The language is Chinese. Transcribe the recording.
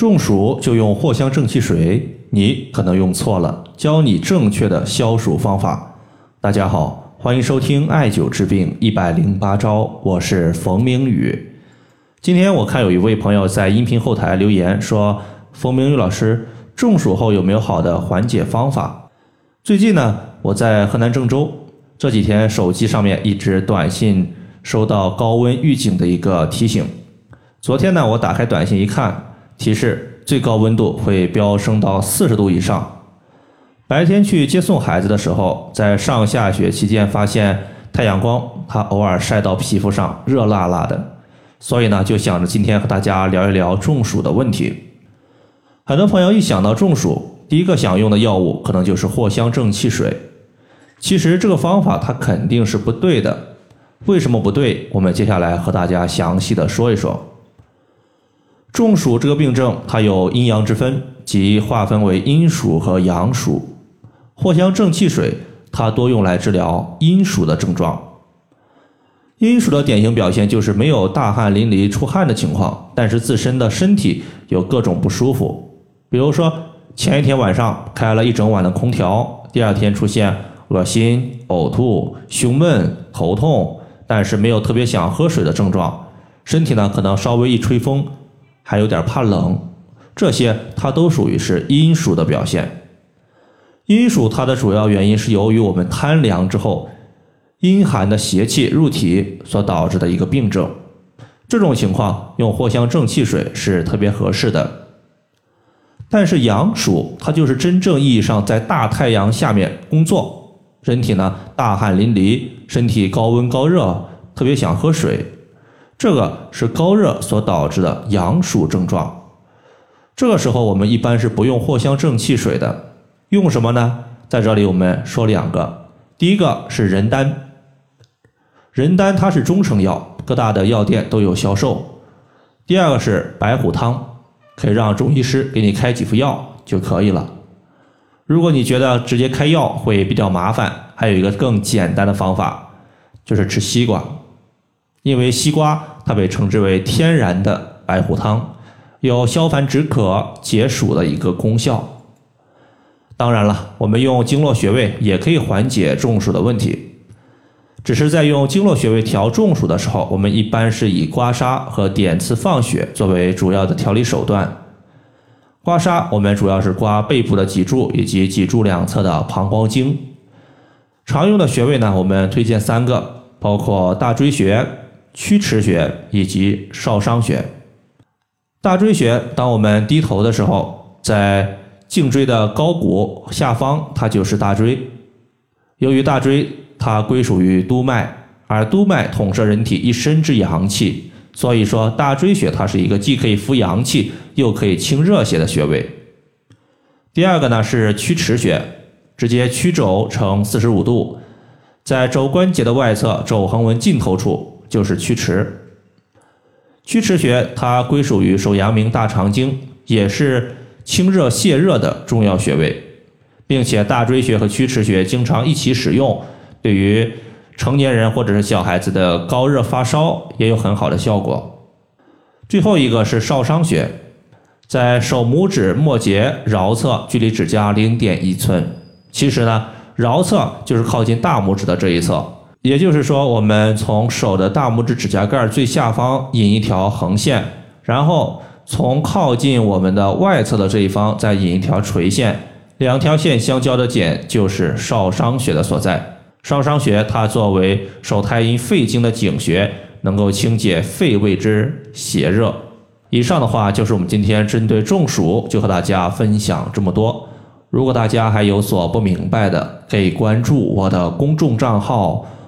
中暑就用藿香正气水，你可能用错了。教你正确的消暑方法。大家好，欢迎收听艾灸治病一百零八招，我是冯明宇。今天我看有一位朋友在音频后台留言说：“冯明宇老师，中暑后有没有好的缓解方法？”最近呢，我在河南郑州，这几天手机上面一直短信收到高温预警的一个提醒。昨天呢，我打开短信一看。提示最高温度会飙升到四十度以上。白天去接送孩子的时候，在上下学期间发现太阳光它偶尔晒到皮肤上热辣辣的，所以呢就想着今天和大家聊一聊中暑的问题。很多朋友一想到中暑，第一个想用的药物可能就是藿香正气水。其实这个方法它肯定是不对的。为什么不对？我们接下来和大家详细的说一说。中暑这个病症，它有阴阳之分，即划分为阴暑和阳暑。藿香正气水，它多用来治疗阴暑的症状。阴暑的典型表现就是没有大汗淋漓出汗的情况，但是自身的身体有各种不舒服，比如说前一天晚上开了一整晚的空调，第二天出现恶心、呕吐、胸闷、头痛，但是没有特别想喝水的症状，身体呢可能稍微一吹风。还有点怕冷，这些它都属于是阴暑的表现。阴暑它的主要原因是由于我们贪凉之后，阴寒的邪气入体所导致的一个病症。这种情况用藿香正气水是特别合适的。但是阳暑它就是真正意义上在大太阳下面工作，人体呢大汗淋漓，身体高温高热，特别想喝水。这个是高热所导致的阳暑症状，这个时候我们一般是不用藿香正气水的，用什么呢？在这里我们说两个，第一个是人丹，人丹它是中成药，各大的药店都有销售。第二个是白虎汤，可以让中医师给你开几副药就可以了。如果你觉得直接开药会比较麻烦，还有一个更简单的方法，就是吃西瓜。因为西瓜它被称之为天然的白虎汤，有消烦止渴、解暑的一个功效。当然了，我们用经络穴位也可以缓解中暑的问题，只是在用经络穴位调中暑的时候，我们一般是以刮痧和点刺放血作为主要的调理手段。刮痧我们主要是刮背部的脊柱以及脊柱两侧的膀胱经。常用的穴位呢，我们推荐三个，包括大椎穴。曲池穴以及少商穴。大椎穴，当我们低头的时候，在颈椎的高骨下方，它就是大椎。由于大椎它归属于督脉，而督脉统摄人体一身之阳气，所以说大椎穴它是一个既可以扶阳气，又可以清热血的穴位。第二个呢是曲池穴，直接曲肘成四十五度，在肘关节的外侧肘横纹尽头处。就是曲池，曲池穴它归属于手阳明大肠经，也是清热泻热的重要穴位，并且大椎穴和曲池穴经常一起使用，对于成年人或者是小孩子的高热发烧也有很好的效果。最后一个是少商穴，在手拇指末节桡侧，距离指甲零点一寸。其实呢，桡侧就是靠近大拇指的这一侧。也就是说，我们从手的大拇指指甲盖最下方引一条横线，然后从靠近我们的外侧的这一方再引一条垂线，两条线相交的点就是少商穴的所在。少商穴它作为手太阴肺经的井穴，能够清解肺胃之邪热。以上的话就是我们今天针对中暑就和大家分享这么多。如果大家还有所不明白的，可以关注我的公众账号。